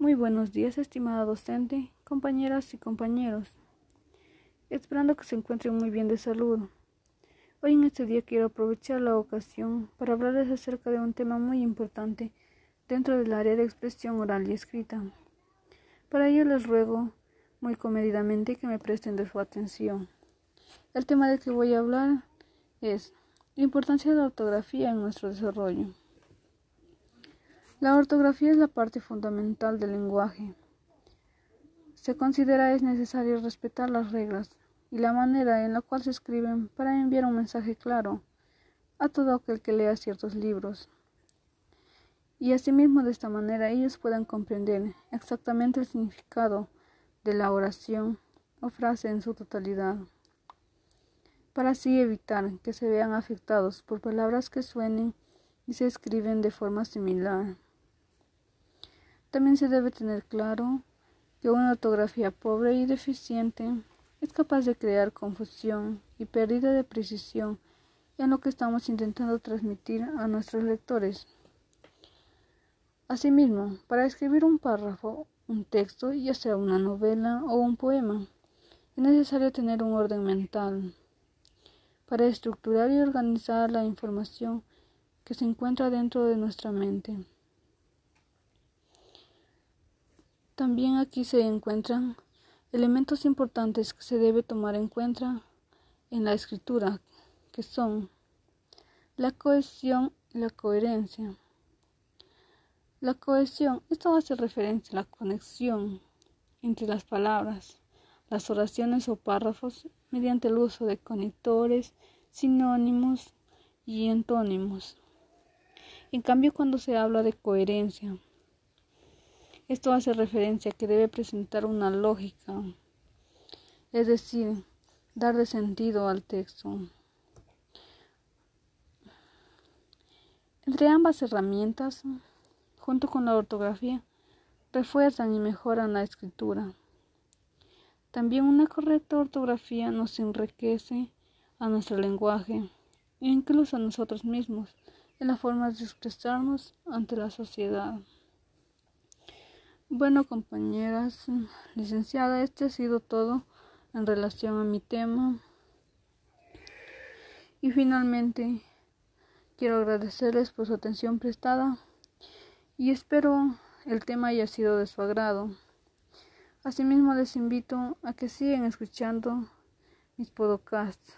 Muy buenos días, estimada docente, compañeras y compañeros. Esperando que se encuentren muy bien de salud. Hoy en este día quiero aprovechar la ocasión para hablarles acerca de un tema muy importante dentro del área de expresión oral y escrita. Para ello les ruego muy comedidamente que me presten de su atención. El tema del que voy a hablar es la importancia de la ortografía en nuestro desarrollo. La ortografía es la parte fundamental del lenguaje. Se considera es necesario respetar las reglas y la manera en la cual se escriben para enviar un mensaje claro a todo aquel que lea ciertos libros. Y asimismo de esta manera ellos puedan comprender exactamente el significado de la oración o frase en su totalidad, para así evitar que se vean afectados por palabras que suenen y se escriben de forma similar. También se debe tener claro que una ortografía pobre y deficiente es capaz de crear confusión y pérdida de precisión en lo que estamos intentando transmitir a nuestros lectores. Asimismo, para escribir un párrafo, un texto, ya sea una novela o un poema, es necesario tener un orden mental para estructurar y organizar la información que se encuentra dentro de nuestra mente. También aquí se encuentran elementos importantes que se debe tomar en cuenta en la escritura, que son la cohesión y la coherencia. La cohesión, esto hace referencia a la conexión entre las palabras, las oraciones o párrafos mediante el uso de conectores, sinónimos y antónimos. En cambio, cuando se habla de coherencia, esto hace referencia a que debe presentar una lógica, es decir, darle sentido al texto. Entre ambas herramientas, junto con la ortografía, refuerzan y mejoran la escritura. También una correcta ortografía nos enriquece a nuestro lenguaje e incluso a nosotros mismos en la forma de expresarnos ante la sociedad. Bueno, compañeras, licenciada, este ha sido todo en relación a mi tema. Y finalmente, quiero agradecerles por su atención prestada y espero el tema haya sido de su agrado. Asimismo, les invito a que sigan escuchando mis podcasts.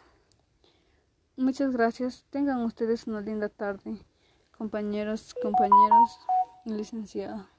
Muchas gracias. Tengan ustedes una linda tarde, compañeros, compañeras y licenciada.